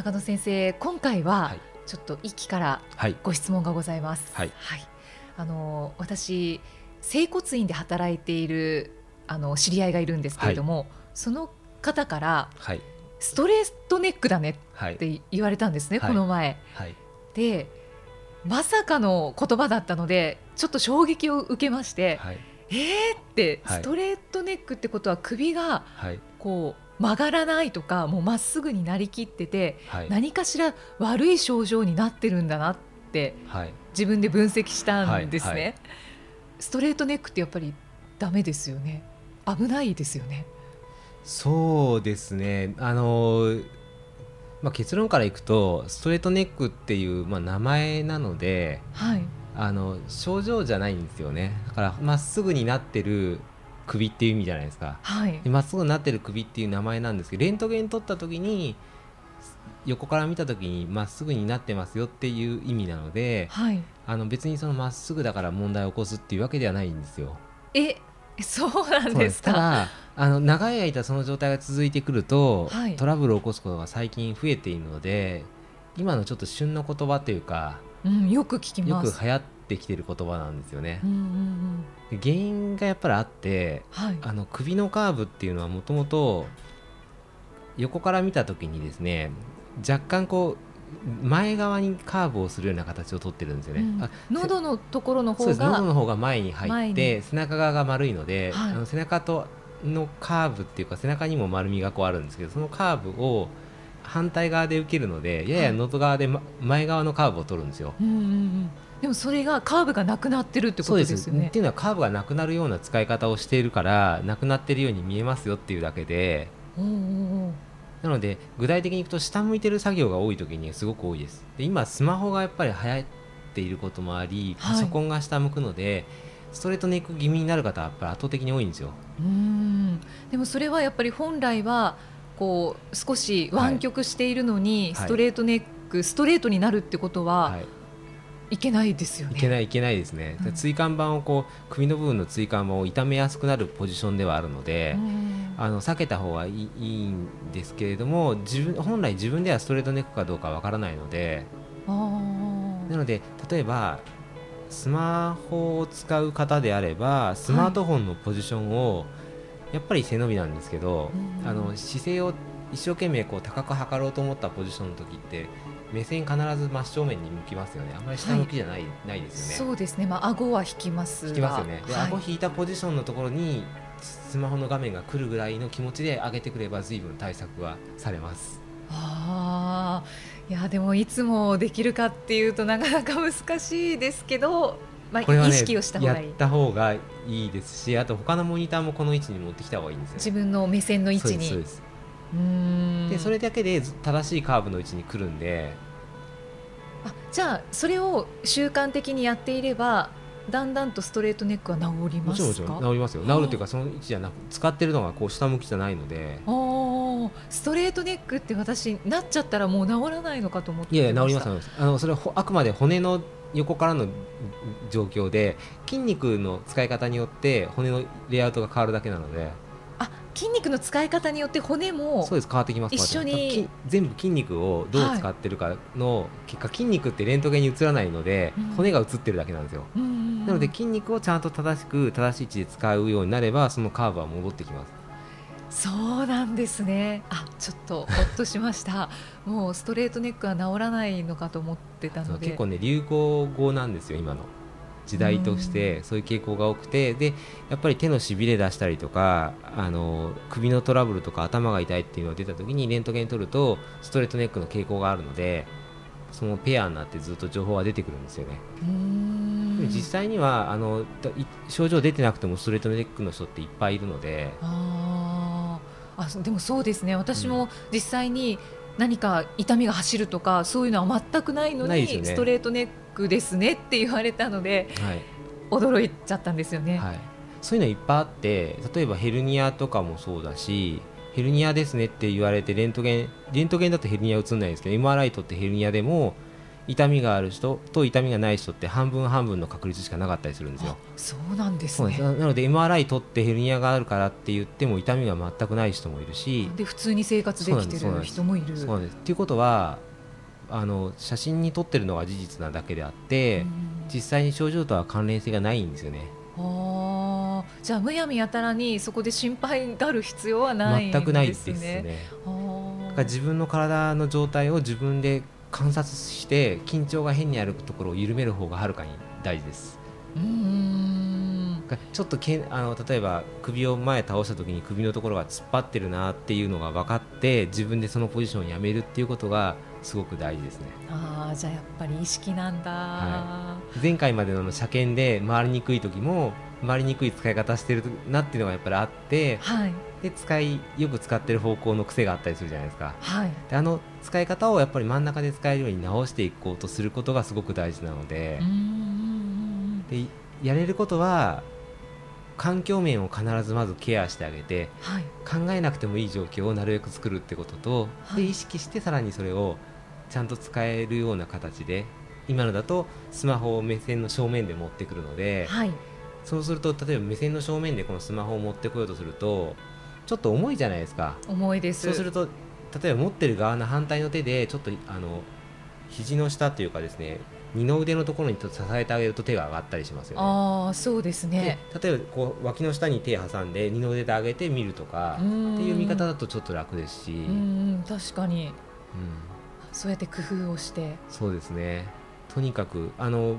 中野先生今回は、はい。ちょっと一期からはい。ご質問がございます。はい。あの私整骨院で働いているあの知り合いがいるんですけれども、その方からはい。ストレートネックだねはい。って言われたんですね、はい。この前。はい。でまさかの言葉だったのでちょっと衝撃を受けまして、はい。えーってはい。ストレートネックってことは首がはい。こう曲がらないとかもうまっすぐになりきっててはい。何かしら悪い症状になってるんだなってはい。自分で分析したんですね、ストレートネックってやっぱりダメですよね。危ないですよね。そうですね。あのまあ結論からいくとストレートネックっていうまあ名前なのではい。あの症状じゃないんですよね。だからまっすぐになってる首っていう意味じゃないですか。はい。でまっすぐになってる首っていう名前なんですけどレントゲン撮った時に横から見た時にまっすぐになってますよっていう意味なのではい。あの別にそのまっすぐだから問題を起こすっていうわけではないんですよ。えそうなんですか？ただあの長い間その状態が続いてくると、はい。トラブルを起こすことが最近増えているので今のちょっと旬の言葉というかうん、よく聞きよます。く流行ってきてる言葉なんですよね。う。んうんうん。で原因がやっぱりあってはい。あの首のカーブっていうのはもともと横から見た時にですね若干こう前側にカーブをするような形をとってるんですよね。うんあ喉のところの方が喉の方が前に入って背中側が丸いので、はい。あの背中とのカーブっていうか背中にも丸みがこうあるんですけどそのカーブを反対側で受けるのでやや喉側で、ま前側のカーブを取るんですよ。うんうんうんでもそれがカーブがなくなってるってことですよね。っていうのはカーブがなくなるような使い方をしているからなくなってるように見えますよっていうだけで。おうおうなので具体的にいくと下向いてる作業が多い時にすごく多いです。で今スマホがやっぱり流行っていることもありはい。パソコンが下向くので、ストレートネック気味になる方はやっぱり圧倒的に多いんですよ。うん。でもそれはやっぱり本来はこう少し湾曲しているのに、はい。ストレートネック、ストレートになるってことは、はいい、けないですよね。いけないいけないですね、うん。椎間板をこう首の部分の椎間板を痛めやすくなるポジションではあるので、うん。あの避けた方がいいいいんですけれども自分本来自分ではストレートネックかどうかわからないのでなので例えばスマホを使う方であればスマートフォンのポジションを、やっぱり背伸びなんですけど、うん。あの姿勢を一生懸命こう高く測ろうと思ったポジションの時って目線必ず真正面に向きますよね。あんまり下向きじゃない,、ないですよね。そうですね、まあ顎は引きますが。引きますよね。で、はい。顎引いたポジションのところにスマホの画面が来るぐらいの気持ちで上げてくれば随分対策はされます。あー。いやでもいつもできるかっていうとなかなか難しいですけど、まあ、これはね意識をした方がいい。やった方がいいですしあと他のモニターもこの位置に持ってきた方がいいんですよね。自分の目線の位置に。そうですでそれだけでず正しいカーブの位置に来るんで。あじゃあそれを習慣的にやっていればだんだんとストレートネックは治りますか？もちろん治りますよ。治るっていうかその位置じゃなく使ってるのがこう下向きじゃないので。ストレートネックって私なっちゃったらもう治らないのかと思っていやいや治りします治ります。あのそれはほあくまで骨の横からの状況で筋肉の使い方によって骨のレイアウトが変わるだけなので。あ筋肉の使い方によって骨もそうです。変わってきます一緒に全部筋肉をどう使ってるかの結果、筋肉ってレントゲンに映らないので、うん。骨が映ってるだけなんですよ。なので筋肉をちゃんと正しく正しい位置で使うようになればそのカーブは戻ってきます。そうなんですね。あちょっとほっとしました。もうストレートネックは治らないのかと思ってたので。結構ね流行語なんですよ今の時代としてそういう傾向が多くてでやっぱり手のしびれ出したりとかあの首のトラブルとか頭が痛いっていうのが出た時にレントゲン取るとストレートネックの傾向があるのでそのペアになってずっと情報が出てくるんですよね、実際にはあの症状出てなくてもストレートネックの人っていっぱいいるので。あー。あそでもそうですね。私も実際に何か痛みが走るとかそういうのは全くないのに、ね、ストレートネックですねって言われたので、はい、驚いちゃったんですよね、はい、そういうのいっぱいあって例えばヘルニアとかもそうだしヘルニアですねって言われてレントゲンレントゲンだとヘルニア映んないんですけど MRI 取ってヘルニアでも痛みがある人と痛みがない人って半分半分の確率しかなかったりするんですよ。そうなんですね。なので MRI 取ってヘルニアがあるからって言っても痛みが全くない人もいるし。で普通に生活できてる人もいる。そうです。っていうことはあの写真に撮ってるのが事実なだけであって、実際に症状とは関連性がないんですよね。あじゃあむやみやたらにそこで心配がある必要はないんですね。全くないですね。自分の体の状態を自分で観察して緊張が変にあるところを緩める方がはるかに大事です。うんちょっとけあの例えば首を前倒した時に首のところが突っ張ってるなっていうのが分かって自分でそのポジションをやめるっていうことがすごく大事ですね。ああじゃあやっぱり意識なんだ、はい、前回までの車検で回りにくい時も回りにくい使い方してるなっていうのがやっぱりあって、はい、で使いよく使ってる方向の癖があったりするじゃないですか、はい、であの使い方をやっぱり真ん中で使えるように直していこうとすることがすごく大事なのででやれることは環境面を必ずまずケアしてあげて、はい、考えなくてもいい状況をなるべく作るってことと、はい、で意識してさらにそれをちゃんと使えるような形で今のだとスマホを目線の正面で持ってくるので、はい、そうすると例えば目線の正面でこのスマホを持ってこようとするとちょっと重いじゃないですか。重いです。そうすると例えば持ってる側の反対の手でちょっとあの肘の下というかですね二の腕のところに支えてあげると手が上がったりしますよね。あそうですね。例えばこう脇の下に手挟んで二の腕で上げて見るとかっていう見方だとちょっと楽ですし。うん確かに、うん、そうやって工夫をして。そうですね。とにかくあの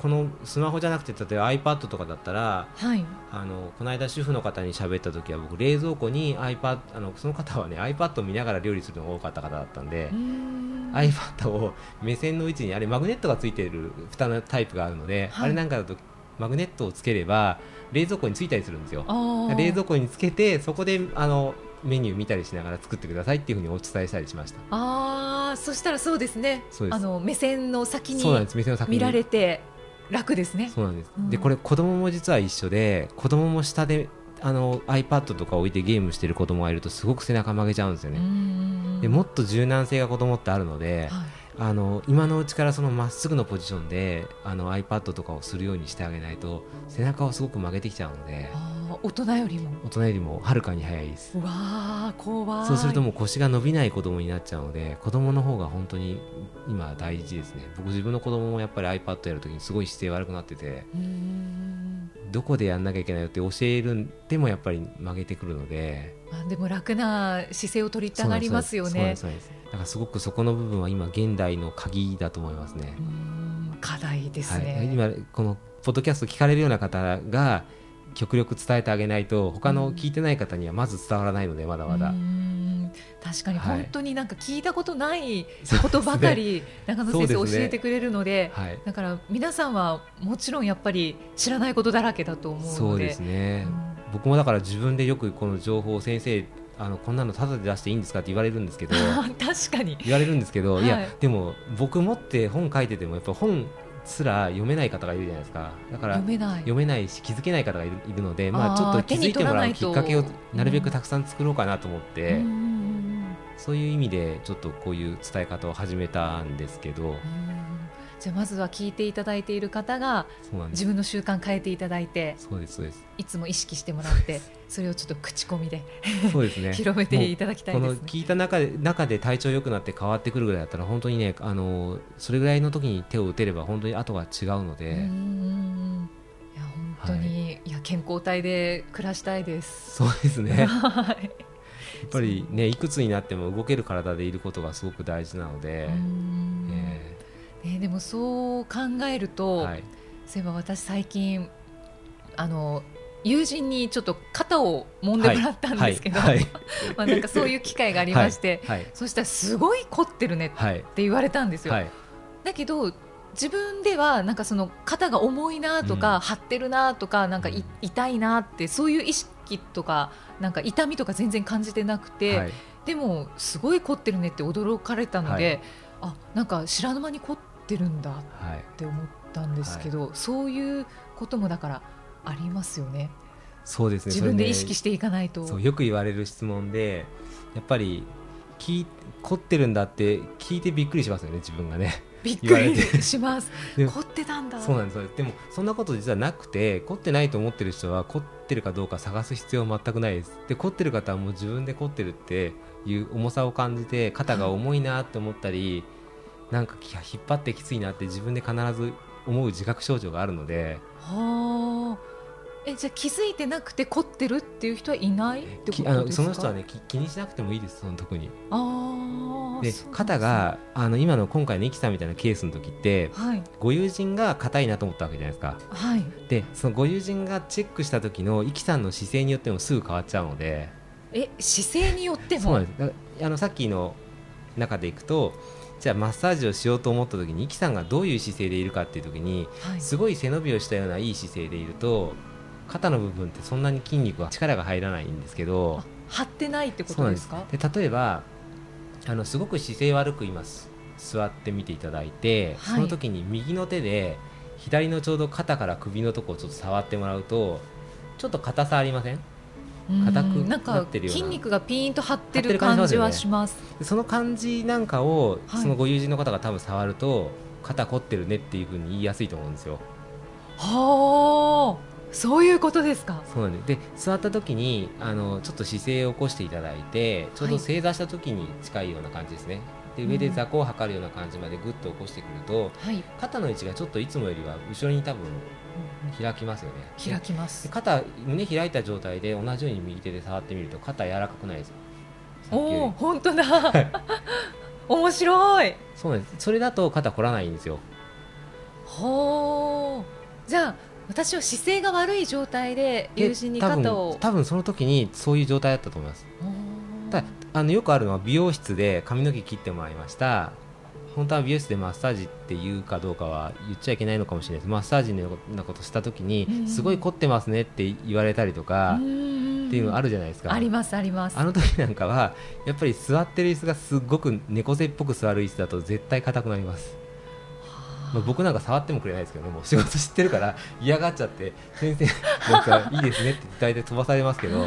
このスマホじゃなくて例えば iPad とかだったら、はい、あのこの間主婦の方に喋った時は僕冷蔵庫に iPad あのその方はね iPad を見ながら料理するのが多かった方だったんで iPad を目線の位置にあれマグネットがついている蓋のタイプがあるので、はい、あれなんかだとマグネットをつければ冷蔵庫についたりするんですよ。冷蔵庫につけてそこであのメニュー見たりしながら作ってくださいっていうふうにお伝えしたりしました。ああそしたらそうですね。あの目線の先に見られて楽ですね。そうなんです、うん、でこれ子供も実は一緒で子供も下であの iPad とか置いてゲームしてる子供がいるとすごく背中曲げちゃうんですよねでもっと柔軟性が子供ってあるので、はい、あの今のうちからそのまっすぐのポジションであの iPad とかをするようにしてあげないと背中をすごく曲げてきちゃうので。大人よりも。大人よりもはるかに早いです。わあ怖い。そうするともう腰が伸びない子供になっちゃうので子供の方が本当に今大事ですね。僕自分の子供もやっぱり iPad やるときにすごい姿勢悪くなっててどこでやんなきゃいけないよって教えるんでもやっぱり曲げてくるので。あでも楽な姿勢を取りたがりますよね。そうですだからすごくそこの部分は今現代の鍵だと思いますね。課題ですね、はい、今このポッドキャスト聞かれるような方が極力伝えてあげないと他の聞いてない方にはまず伝わらないのでまだまだ。確かに本当になんか聞いたことないことばかり、中野先生教えてくれるので、はい、だから皆さんはもちろんやっぱり知らないことだらけだと思うので。そうですね、うん、僕もだから自分でよくこの情報を先生あのこんなのただで出していいんですかって言われるんですけど。確かに。言われるんですけど、はい、いやでも僕持って本書いててもやっぱ本すら読めない方がいるじゃないですか。だから読めない。し気づけない方がいるいるのでまあ、ちょっと気づいてもらうきっかけをなるべくたくさん作ろうかなと思って、うん、そういう意味でちょっとこういう伝え方を始めたんですけど。じゃあまずは聞いていただいている方が自分の習慣変えていただいてそうですそうですいつも意識してもらって それをちょっと口コミで そうです、ね、広めていただきたい、ね、この聞いた中で中で体調良くなって変わってくるぐらいだったら本当にねあのそれぐらいの時に手を打てれば本当に後が違うので。うんいや本当に、はい、いや健康体で暮らしたいです。そうですね。はい。やっぱりねいくつになっても動ける体でいることがすごく大事なので、えー、でもそう考えると、はい、そういえば私最近あの友人にちょっと肩を揉んでもらったんですけど、はい。はい、まあなんかそういう機会がありまして、はい、そしたらすごい凝ってるねって言われたんですよ。だけど自分ではなんかその肩が重いなとか、うん、張ってるなとかなんか、痛いなってそういう意識きとかなんか痛みとか全然感じてなくて、はい、でもすごい凝ってるねって驚かれたので、はい、あなんか知らぬ間に凝ってるんだって思ったんですけど、はい、そういうこともだからありますよね。そうですね。自分で意識していかないと、ね、よく言われる質問でやっぱり聞凝ってるんだって聞いてびっくりしますよね自分がね。びっくりします。凝ってたんだ。そうなんです。でもそんなこと実はなくて凝ってないと思ってる人は凝ってるかどうか探す必要は全くないです。で凝ってる方はもう自分で凝ってるっていう重さを感じて肩が重いなって思ったり、なんか引っ張ってきついなって自分で必ず思う自覚症状があるので。はあえじゃあ気づいてなくて凝ってるっていう人はいないってことですか？あのその人はね気にしなくてもいいですその特に。あで肩があの今の今回のイキさんみたいなケースの時って、はい、ご友人が硬いなと思ったわけじゃないですか、はい、でそのご友人がチェックした時のイキさんの姿勢によってもすぐ変わっちゃうので。え姿勢によっても？そうなんです。あのさっきの中でいくとじゃあマッサージをしようと思った時にイキさんがどういう姿勢でいるかっていう時に、はい、すごい背伸びをしたようないい姿勢でいると肩の部分ってそんなに筋肉は力が入らないんですけど張ってないってことですか？で例えばあのすごく姿勢悪くいます。座ってみていただいて、はい、その時に右の手で左のちょうど肩から首のとこをちょっと触ってもらうとちょっと硬さありません？硬くなってるような。筋肉がピーンと張ってる感じはします、ね、その感じなんかを、そのご友人の方が多分触ると肩凝ってるねっていうふうに言いやすいと思うんですよ。はあそういうことですか？そうなんで座った時にあのちょっと姿勢を起こしていただいてちょうど正座した時に近いような感じですね、はい、で上で座高を測るような感じまでぐっと起こしてくると、はい、肩の位置がちょっといつもよりは後ろに多分開きますよね。開きます。肩胸開いた状態で同じように右手で触ってみると肩柔らかくないですおお本当だ。面白い。そうなんです。それだと肩凝らないんですよ。ほうじゃあ私は姿勢が悪い状態で友人に肩を多分その時にそういう状態だったと思います。たあのよくあるのは美容室で髪の毛切ってもらいました。本当は美容室でマッサージって言うかどうかは言っちゃいけないのかもしれないです。マッサージのようなことした時にすごい凝ってますねって言われたりとかっていうのあるじゃないですか。ありますあります。あの時なんかはやっぱり座ってる椅子がすごく猫背っぽく座る椅子だと絶対硬くなりますまあ、僕なんか触ってもくれないですけどね。もう仕事知ってるから嫌がっちゃって先生なんかいいですねって大体飛ばされますけど。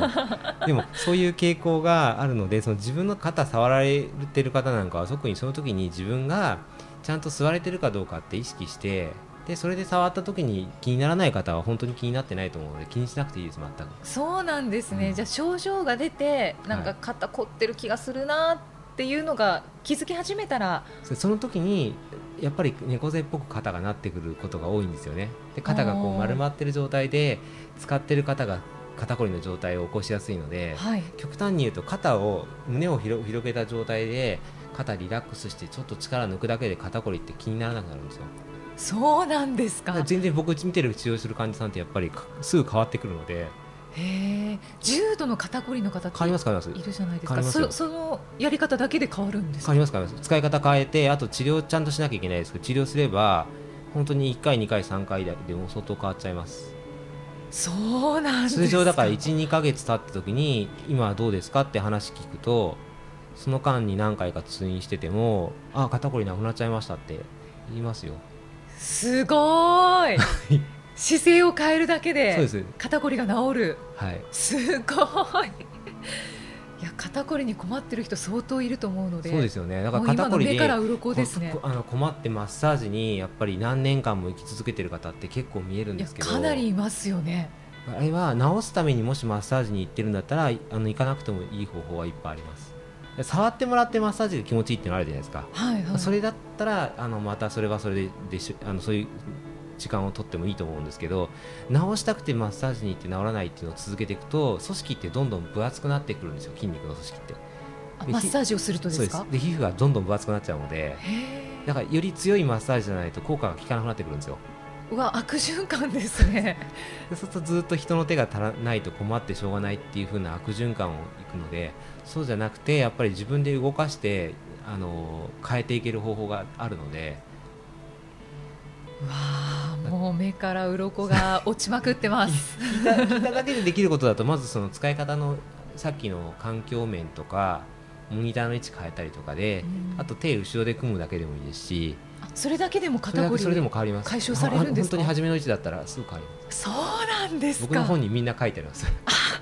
でもそういう傾向があるのでその自分の肩触られてる方なんかは特にその時に自分がちゃんと座れてるかどうかって意識してでそれで触った時に気にならない方は本当に気になってないと思うので気にしなくていいです全く。そうなんですね、うん、じゃあ症状が出てなんか肩凝ってる気がするなっていうのが気づき始めたら、はい、その時にやっぱり猫背っぽく肩がなってくることが多いんですよね。で肩がこう丸まってる状態で使ってる方が肩こりの状態を起こしやすいので、はい、極端に言うと肩を胸を広げた状態で肩リラックスしてちょっと力抜くだけで肩こりって気にならなくなるんですよ。そうなんですか。全然僕見てる治療する患者さんってやっぱりすぐ変わってくるのでへえ重度の肩こりの方変わります変わります。いるじゃないですか。そそのやり方だけで変わるんです変わります変わります。使い方変えてあと治療ちゃんとしなきゃいけないです。けど治療すれば本当に1回2回3回でも相当変わっちゃいます。そうなん通常だから12か月経った時に今はどうですかって話聞くとその間に何回か通院しててもあ肩こりなくなっちゃいましたって言いますよ。すごい姿勢を変えるだけで肩こりが治る、はい、すごい。いや肩こりに困ってる人相当いると思うのでそうですよね。だから肩こりでから鱗ですね。あの困ってマッサージにやっぱり何年間も生き続けてる方って結構見えるんですけど。かなりいますよね。あれは治すためにもしマッサージに行ってるんだったらあの行かなくてもいい方法はいっぱいあります。触ってもらってマッサージで気持ちいいっていうのあるじゃないですか、はいはい、それだったらあのまたそれはそれでであのそういう時間をとってもいいと思うんですけど治したくてマッサージに行って治らないっていうのを続けていくと組織ってどんどん分厚くなってくるんですよ筋肉の組織って。マッサージをするとですか？で皮膚がどんどん分厚くなっちゃうのでだからより強いマッサージじゃないと効果が効かなくなってくるんですよ。うわ悪循環ですね。そうするとずっと人の手が足らないと困ってしょうがないっていう風な悪循環をいくのでそうじゃなくてやっぱり自分で動かしてあの変えていける方法があるので。わあもう目から鱗が落ちまくってます。聞いただけでできることだとまずその使い方のさっきの環境面とかモニターの位置変えたりとかで、うん。あと手後ろで組むだけでもいいですしあそれだけでも肩こりけそれでも変わります。解消されるんです本当に初めの位置だったらすぐ変わります。そうなんです僕のか本にみんな書いてあります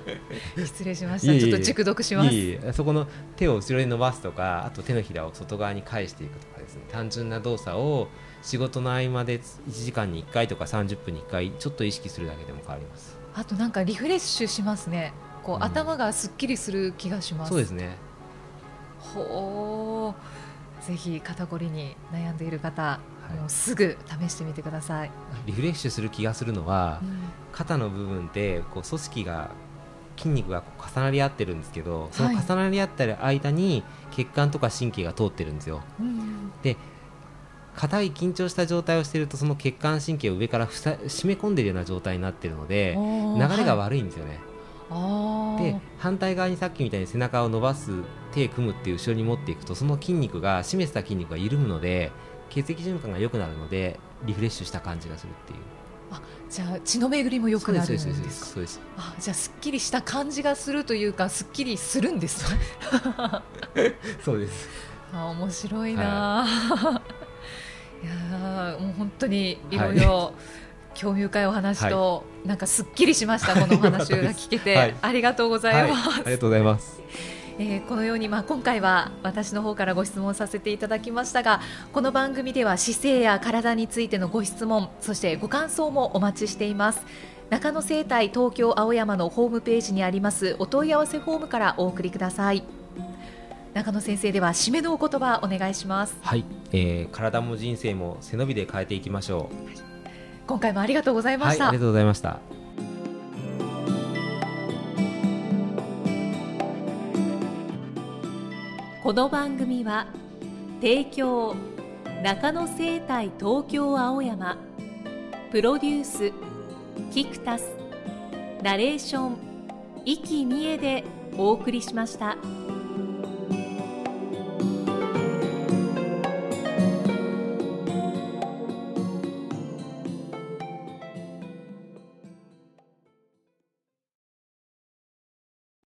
失礼しました。ちょっと熟読します。そこの手を後ろに伸ばすとかあと手のひらを外側に返していくとかですね。単純な動作を仕事の合間で1時間に1回とか30分に1回ちょっと意識するだけでも変わります。あとなんかリフレッシュしますね。こう、うん。頭がすっきりする気がします。そうですね。ほうぜひ肩こりに悩んでいる方、い。もうすぐ試してみてください、リフレッシュする気がするのは、うん。肩の部分ってこう組織が筋肉が重なり合ってるんですけどそのはい重なり合ってる間に血管とか神経が通ってるんですよ。うん硬い緊張した状態をしているとその血管神経を上からふさ締め込んでいるような状態になっているので流れがはい悪いんですよね、あー。で反対側にさっきみたいに背中を伸ばす手組むっていう後ろに持っていくとその筋肉が締めてた筋肉が緩むので血液循環が良くなるのでリフレッシュした感じがするっていうじゃあ血の巡りも良くなるんですそうかですそうですあじゃあすっきりした感じがするというかすっきりするんですね。そうです。あ面白いな、い、やーもう本当にいろい。ろ興味深いお話と、なんかすっきりしましたこのお話が 聞けて、はい。ありがとうございます、はい、ありがとうございますえーこのように、まあ、今回は私の方からご質問させていただきましたがこの番組では姿勢や体についてのご質問そしてご感想もお待ちしています。中野生態東京青山のホームページにありますお問い合わせフォームからお送りください。中野先生では締めのお言葉お願いします。はい、えー、体も人生も背伸びで変えていきましょ今回もありがとうございうまはいした、ありがとうございましたこの番組は提供中野生態東京青山プロデュースキクタスナレーション生きみえでお送りしました。